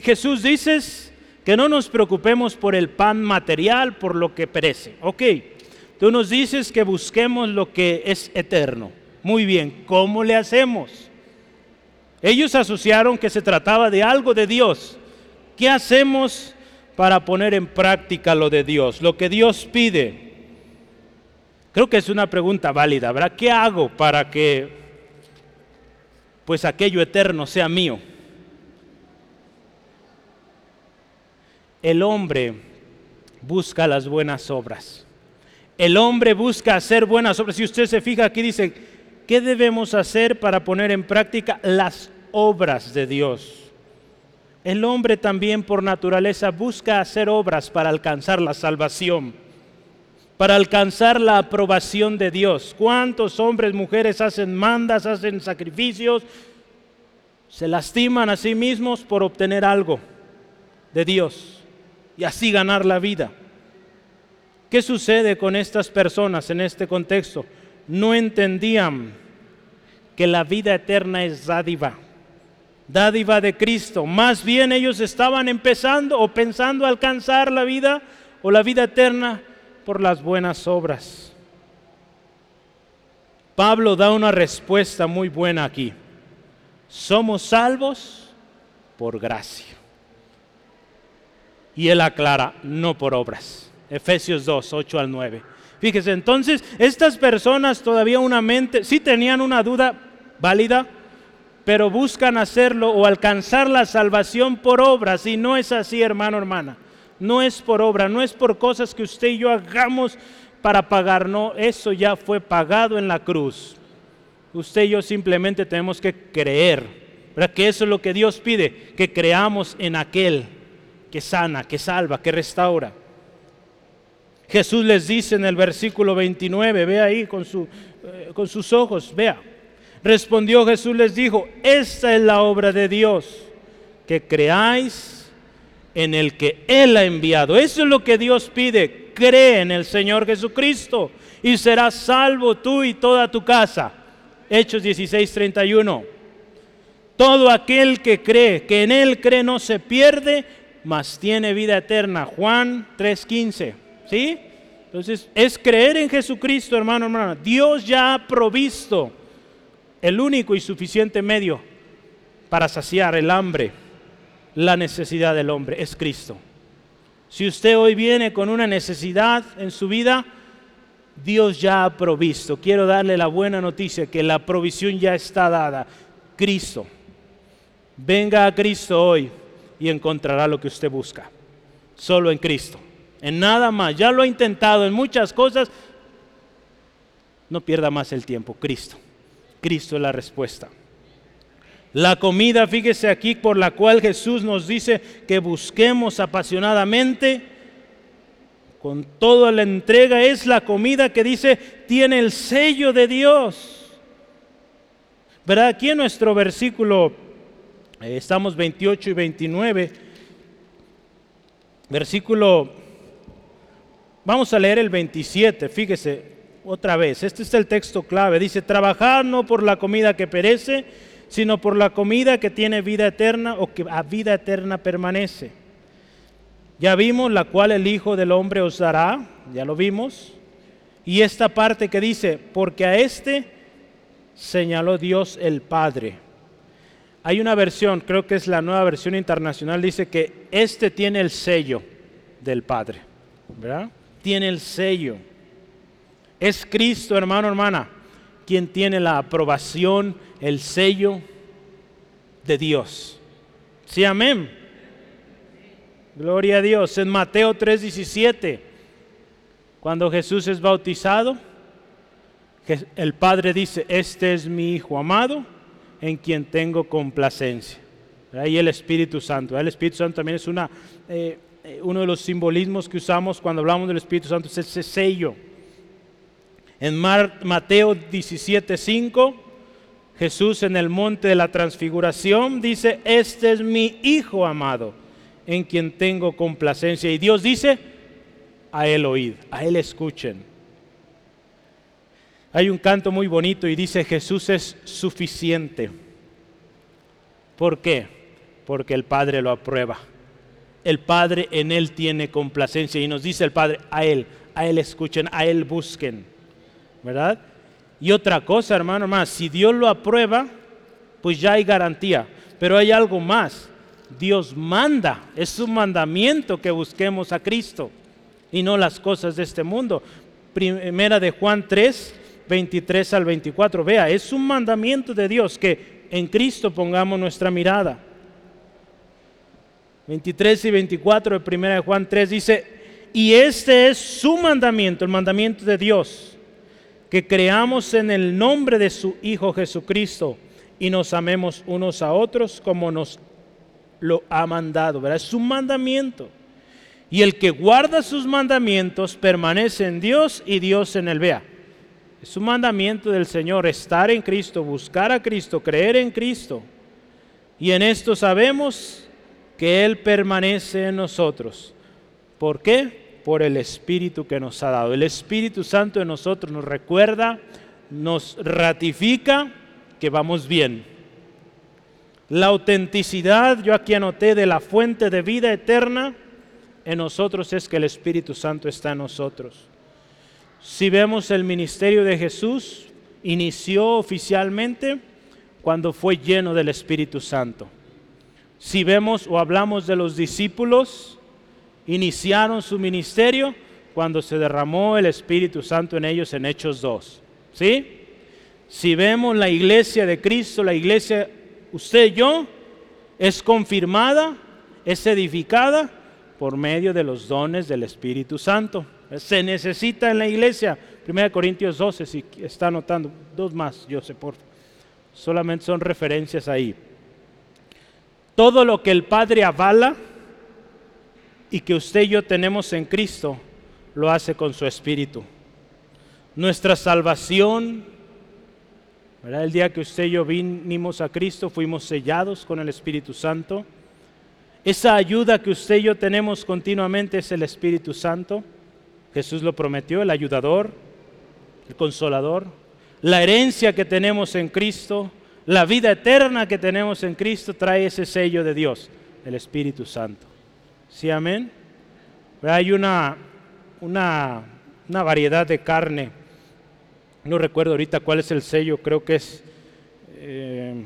Jesús dices que no nos preocupemos por el pan material, por lo que perece. Ok, tú nos dices que busquemos lo que es eterno. Muy bien, ¿cómo le hacemos? Ellos asociaron que se trataba de algo de Dios. ¿Qué hacemos para poner en práctica lo de Dios, lo que Dios pide? Creo que es una pregunta válida, ¿verdad? ¿Qué hago para que pues aquello eterno sea mío. El hombre busca las buenas obras. El hombre busca hacer buenas obras. Si usted se fija aquí dice, ¿qué debemos hacer para poner en práctica las obras de Dios? El hombre también por naturaleza busca hacer obras para alcanzar la salvación para alcanzar la aprobación de Dios. ¿Cuántos hombres, mujeres hacen mandas, hacen sacrificios, se lastiman a sí mismos por obtener algo de Dios y así ganar la vida? ¿Qué sucede con estas personas en este contexto? No entendían que la vida eterna es dádiva, dádiva de Cristo. Más bien ellos estaban empezando o pensando alcanzar la vida o la vida eterna por las buenas obras. Pablo da una respuesta muy buena aquí. Somos salvos por gracia. Y él aclara, no por obras. Efesios 2, 8 al 9. Fíjese, entonces, estas personas todavía una mente, sí tenían una duda válida, pero buscan hacerlo o alcanzar la salvación por obras. Y no es así, hermano, hermana no es por obra, no es por cosas que usted y yo hagamos para pagar, no, eso ya fue pagado en la cruz. Usted y yo simplemente tenemos que creer, ¿verdad? Que eso es lo que Dios pide, que creamos en aquel que sana, que salva, que restaura. Jesús les dice en el versículo 29, ve ahí con, su, eh, con sus ojos, vea. Respondió Jesús, les dijo, esta es la obra de Dios, que creáis en el que Él ha enviado. Eso es lo que Dios pide, cree en el Señor Jesucristo y serás salvo tú y toda tu casa. Hechos 16, 31. Todo aquel que cree, que en Él cree, no se pierde, mas tiene vida eterna. Juan 3:15. ¿Sí? Entonces, es creer en Jesucristo, hermano, hermana. Dios ya ha provisto el único y suficiente medio para saciar el hambre, la necesidad del hombre, es Cristo. Si usted hoy viene con una necesidad en su vida, Dios ya ha provisto. Quiero darle la buena noticia que la provisión ya está dada. Cristo. Venga a Cristo hoy y encontrará lo que usted busca. Solo en Cristo. En nada más. Ya lo ha intentado en muchas cosas. No pierda más el tiempo. Cristo. Cristo es la respuesta. La comida, fíjese aquí, por la cual Jesús nos dice que busquemos apasionadamente, con toda la entrega, es la comida que dice tiene el sello de Dios. ¿Verdad? Aquí en nuestro versículo eh, estamos 28 y 29. Versículo, vamos a leer el 27, fíjese otra vez, este es el texto clave, dice, trabajar no por la comida que perece, sino por la comida que tiene vida eterna o que a vida eterna permanece. Ya vimos la cual el Hijo del Hombre os dará, ya lo vimos. Y esta parte que dice, porque a este señaló Dios el Padre. Hay una versión, creo que es la nueva versión internacional, dice que este tiene el sello del Padre, ¿verdad? Tiene el sello. Es Cristo, hermano, hermana, quien tiene la aprobación, el sello de Dios. Sí, amén. Gloria a Dios. En Mateo 3:17, cuando Jesús es bautizado, el Padre dice, este es mi Hijo amado en quien tengo complacencia. Y el Espíritu Santo. El Espíritu Santo también es una, eh, eh, uno de los simbolismos que usamos cuando hablamos del Espíritu Santo, es ese sello. En Mateo 17:5, Jesús en el monte de la transfiguración dice, este es mi Hijo amado, en quien tengo complacencia. Y Dios dice, a Él oíd, a Él escuchen. Hay un canto muy bonito y dice, Jesús es suficiente. ¿Por qué? Porque el Padre lo aprueba. El Padre en Él tiene complacencia y nos dice el Padre, a Él, a Él escuchen, a Él busquen. ¿Verdad? Y otra cosa, hermano, más, si Dios lo aprueba, pues ya hay garantía. Pero hay algo más. Dios manda, es su mandamiento que busquemos a Cristo y no las cosas de este mundo. Primera de Juan 3, 23 al 24. Vea, es un mandamiento de Dios que en Cristo pongamos nuestra mirada. 23 y 24 de 1 de Juan 3 dice, y este es su mandamiento, el mandamiento de Dios, que creamos en el nombre de su Hijo Jesucristo y nos amemos unos a otros como nos lo ha mandado. ¿verdad? Es su mandamiento. Y el que guarda sus mandamientos permanece en Dios y Dios en él. Vea, es un mandamiento del Señor estar en Cristo, buscar a Cristo, creer en Cristo. Y en esto sabemos que Él permanece en nosotros. ¿Por qué? Por el Espíritu que nos ha dado. El Espíritu Santo en nosotros nos recuerda, nos ratifica que vamos bien. La autenticidad, yo aquí anoté, de la fuente de vida eterna en nosotros es que el Espíritu Santo está en nosotros. Si vemos el ministerio de Jesús, inició oficialmente cuando fue lleno del Espíritu Santo. Si vemos o hablamos de los discípulos, iniciaron su ministerio cuando se derramó el Espíritu Santo en ellos en Hechos 2. ¿Sí? Si vemos la iglesia de Cristo, la iglesia, usted y yo, es confirmada, es edificada por medio de los dones del Espíritu Santo. Se necesita en la iglesia. 1 Corintios 12, si está anotando, dos más, yo sé por Solamente son referencias ahí. Todo lo que el Padre avala y que usted y yo tenemos en Cristo, lo hace con su espíritu. Nuestra salvación, el día que usted y yo vinimos a Cristo, fuimos sellados con el Espíritu Santo. Esa ayuda que usted y yo tenemos continuamente es el Espíritu Santo. Jesús lo prometió, el ayudador, el consolador. La herencia que tenemos en Cristo, la vida eterna que tenemos en Cristo trae ese sello de Dios, el Espíritu Santo. ¿Sí, amén? Hay una, una, variedad de carne. No recuerdo ahorita cuál es el sello, creo que es, eh,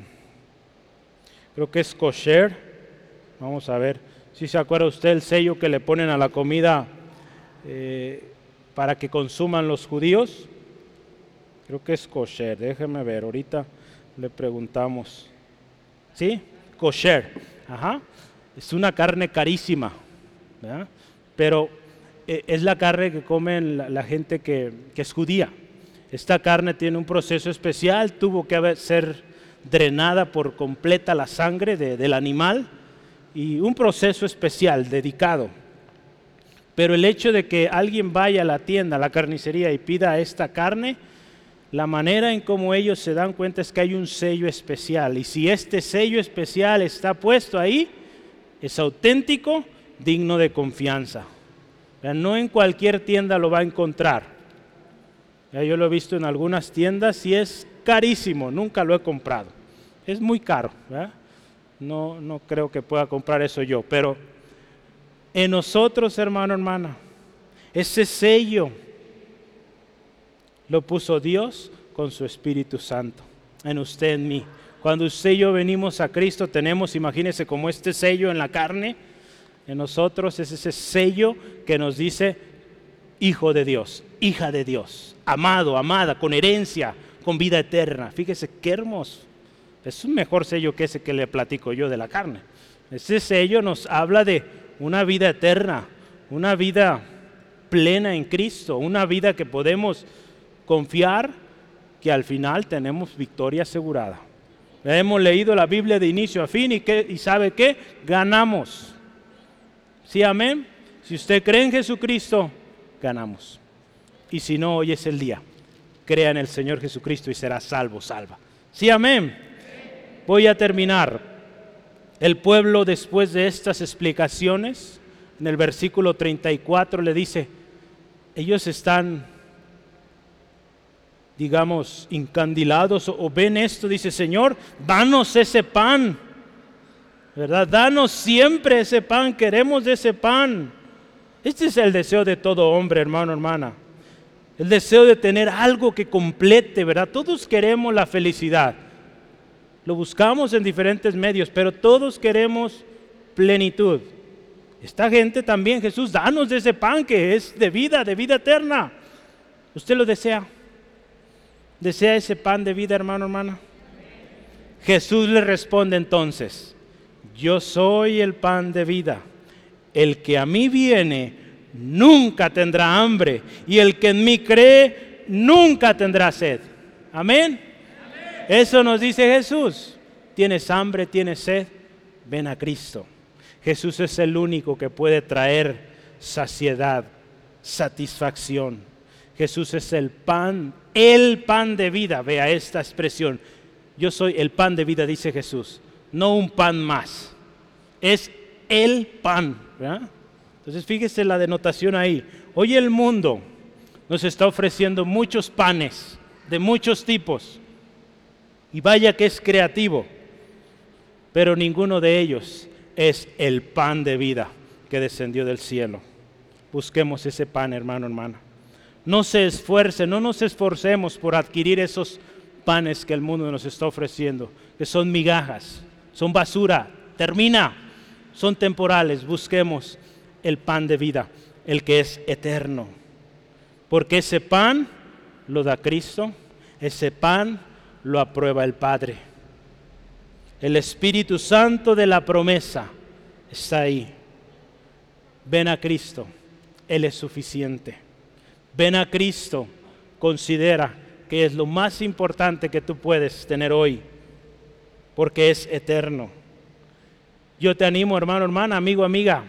creo que es kosher. Vamos a ver si se acuerda usted el sello que le ponen a la comida eh, para que consuman los judíos. Creo que es kosher, déjeme ver, ahorita le preguntamos. ¿Sí? Kosher. Ajá. Es una carne carísima, pero eh, es la carne que comen la, gente que, es judía. Esta carne tiene un proceso especial, tuvo que ser drenada por completa la sangre del animal y un proceso especial, dedicado. Pero el hecho de que alguien vaya a la tienda, a la carnicería y pida esta carne, la manera en cómo ellos se dan cuenta es que hay un sello especial. Y si este sello especial está puesto ahí, es auténtico, digno de confianza. No en cualquier tienda lo va a encontrar. Yo lo he visto en algunas tiendas y es carísimo, nunca lo he comprado. Es muy caro. No, no creo que pueda comprar eso yo, pero en nosotros, hermano, hermana, ese sello lo puso Dios con su Espíritu Santo, en usted, en mí. Cuando usted y yo venimos a Cristo, tenemos, imagínese, como este sello en la carne, en nosotros es ese sello que nos dice hijo de Dios, hija de Dios, amado, amada, con herencia, con vida eterna. Fíjese qué hermoso. Es un mejor sello que ese que le platico yo de la carne. Ese sello nos habla de una vida eterna, una vida plena en Cristo, una vida que podemos confiar que al final tenemos victoria asegurada. Hemos leído la Biblia de inicio a fin y, y sabe qué, ganamos. ¿Sí, amén? Si usted cree en Jesucristo, ganamos. Y si no, hoy es el día. Crea en el Señor Jesucristo y será salvo, salva. Sí, amén. Voy a terminar. El pueblo después de estas explicaciones, en el versículo 34 le dice, ellos están digamos, incandilados o, ven esto, dice, Señor, danos ese pan, ¿verdad? Danos siempre ese pan, queremos ese pan. Este es el deseo de todo hombre, hermano, hermana. El deseo de tener algo que complete, ¿verdad? Todos queremos la felicidad. Lo buscamos en diferentes medios, pero todos queremos plenitud. Esta gente también, Jesús, danos de ese pan que es de vida, de vida eterna. ¿Usted lo desea? ¿Desea ese pan de vida, hermano, hermana? Jesús le responde entonces, yo soy el pan de vida. El que a mí viene nunca tendrá hambre y el que en mí cree nunca tendrá sed. Amén. Eso nos dice Jesús. Tienes hambre, tienes sed, ven a Cristo. Jesús es el único que puede traer saciedad, satisfacción. Jesús es el pan, el pan de vida. Vea esta expresión. Yo soy el pan de vida, dice Jesús. No un pan más. Es el pan. Entonces fíjese la denotación ahí. Hoy el mundo nos está ofreciendo muchos panes de muchos tipos. Y vaya que es creativo. Pero ninguno de ellos es el pan de vida que descendió del cielo. Busquemos ese pan, hermano, hermana no se esfuerce, no nos esforcemos por adquirir esos panes que el mundo nos está ofreciendo, que son migajas, son basura, termina, son temporales, busquemos el pan de vida, el que es eterno. Porque ese pan lo da Cristo, ese pan lo aprueba el Padre. El Espíritu Santo de la promesa está ahí. Ven a Cristo, Él es suficiente. Ven a Cristo, considera que es lo más importante que tú puedes tener hoy, porque es eterno. Yo te animo, hermano, hermana, amigo, amiga,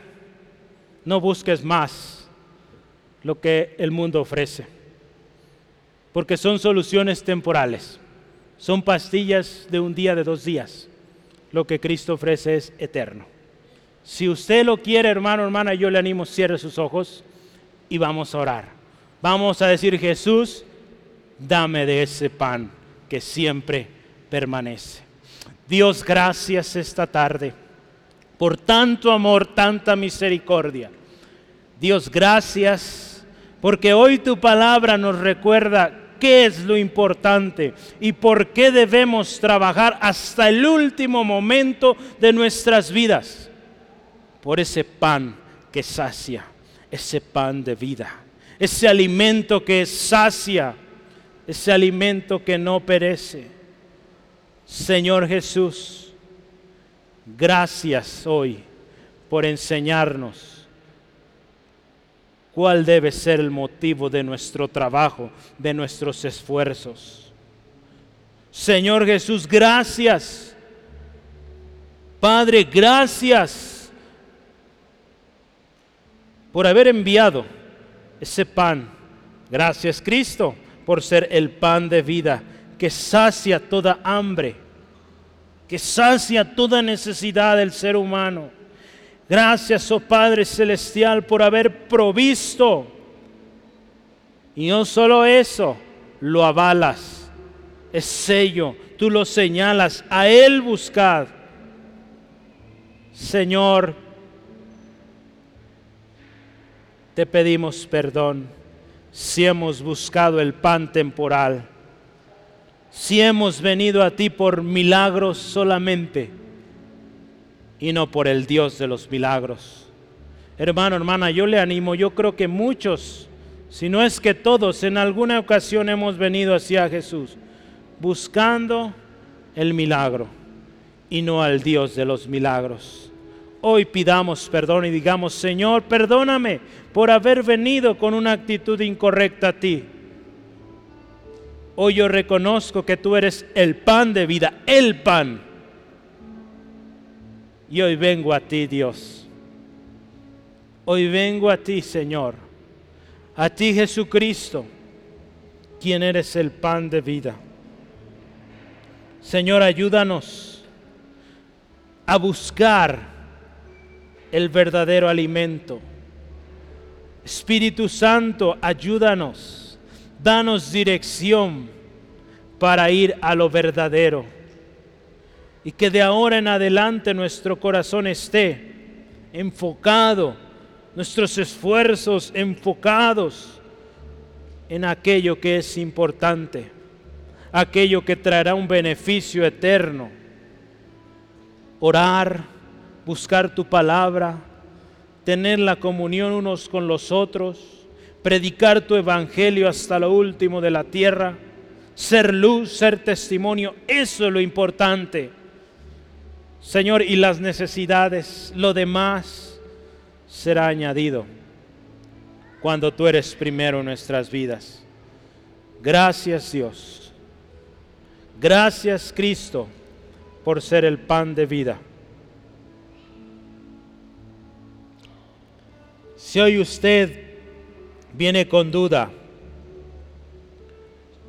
no busques más. lo que el mundo ofrece, porque son soluciones temporales, son pastillas de un día, de dos días. Lo que Cristo ofrece es eterno. Si usted lo quiere, hermano, hermana, yo le animo, cierre sus ojos y vamos a orar. Vamos a decir, Jesús, dame de ese pan que siempre permanece. Dios, gracias esta tarde por tanto amor, tanta misericordia. Dios, gracias porque hoy tu palabra nos recuerda qué es lo importante y por qué debemos trabajar hasta el último momento de nuestras vidas por ese pan que sacia, ese pan de vida, ese alimento que sacia, ese alimento que no perece. Señor Jesús, gracias hoy por enseñarnos cuál debe ser el motivo de nuestro trabajo, de nuestros esfuerzos. Señor Jesús, gracias. Padre, gracias por haber enviado ese pan. Gracias Cristo por ser el pan de vida que sacia toda hambre, que sacia toda necesidad del ser humano. Gracias, oh Padre Celestial, por haber provisto. Y no solo eso, lo avalas, es sello, tú lo señalas, a Él buscad. Señor, te pedimos perdón si hemos buscado el pan temporal si hemos venido a ti por milagros solamente y no por el Dios de los milagros. Hermano, hermana, yo le animo, yo creo que muchos, si no es que todos, en alguna ocasión hemos venido hacia Jesús buscando el milagro y no al Dios de los milagros. Hoy pidamos perdón y digamos, Señor, perdóname por haber venido con una actitud incorrecta a ti Hoy yo reconozco que tú eres el pan de vida, el pan. Y hoy vengo a ti, Dios. Hoy vengo a ti, Señor. A ti, Jesucristo, quien eres el pan de vida. Señor, ayúdanos a buscar el verdadero alimento. Espíritu Santo, ayúdanos Danos dirección para ir a lo verdadero. Y que de ahora en adelante nuestro corazón esté enfocado, nuestros esfuerzos enfocados en aquello que es importante, aquello que traerá un beneficio eterno. Orar, buscar tu palabra, tener la comunión unos con los otros predicar tu evangelio hasta lo último de la tierra, ser luz, ser testimonio, eso es lo importante. Señor, y las necesidades, lo demás será añadido cuando tú eres primero en nuestras vidas. Gracias Dios. Gracias Cristo por ser el pan de vida. Si hoy usted viene con duda,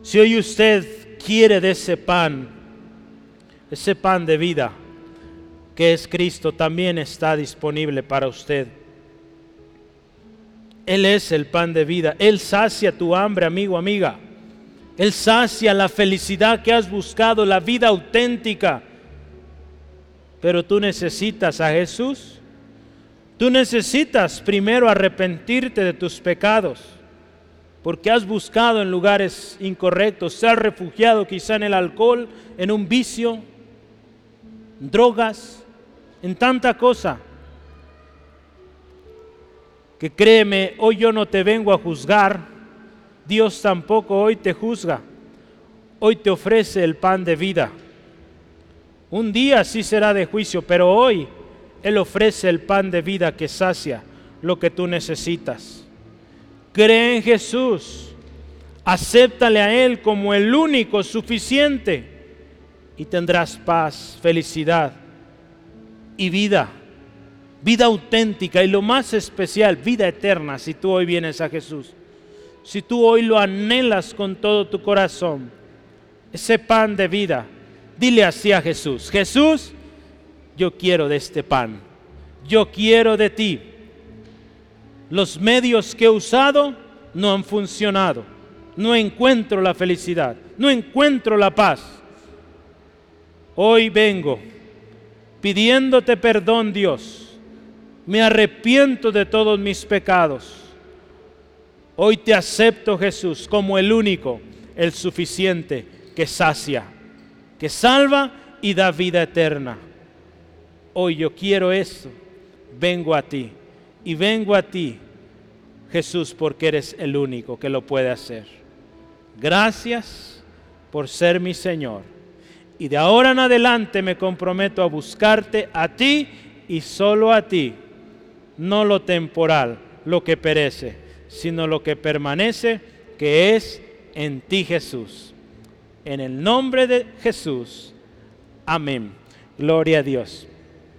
si hoy usted quiere de ese pan, ese pan de vida que es Cristo, también está disponible para usted. Él es el pan de vida. Él sacia tu hambre, amigo, amiga. Él sacia la felicidad que has buscado, la vida auténtica. Pero tú necesitas a Jesús. Tú necesitas primero arrepentirte de tus pecados, porque has buscado en lugares incorrectos, se has refugiado quizá en el alcohol, en un vicio, drogas, en tanta cosa. Que créeme, hoy yo no te vengo a juzgar, Dios tampoco hoy te juzga, hoy te ofrece el pan de vida. Un día sí será de juicio, pero hoy él ofrece el pan de vida que sacia lo que tú necesitas. Cree en Jesús, acéptale a Él como el único suficiente y tendrás paz, felicidad y vida. vida auténtica y lo más especial, vida eterna, si tú hoy vienes a Jesús. Si tú hoy lo anhelas con todo tu corazón, ese pan de vida, dile así a Jesús, Jesús, yo quiero de este pan, yo quiero de ti. Los medios que he usado no han funcionado, no encuentro la felicidad, no encuentro la paz. Hoy vengo pidiéndote perdón, Dios. Me arrepiento de todos mis pecados. Hoy te acepto, Jesús, como el único, el suficiente, que sacia, que salva y da vida eterna. Hoy yo quiero eso. Vengo a ti. Y vengo a ti, Jesús, porque eres el único que lo puede hacer. Gracias por ser mi Señor. Y de ahora en adelante me comprometo a buscarte a ti y solo a ti. No lo temporal, lo que perece, sino lo que permanece, que es en ti Jesús. En el nombre de Jesús. Amén. Gloria a Dios.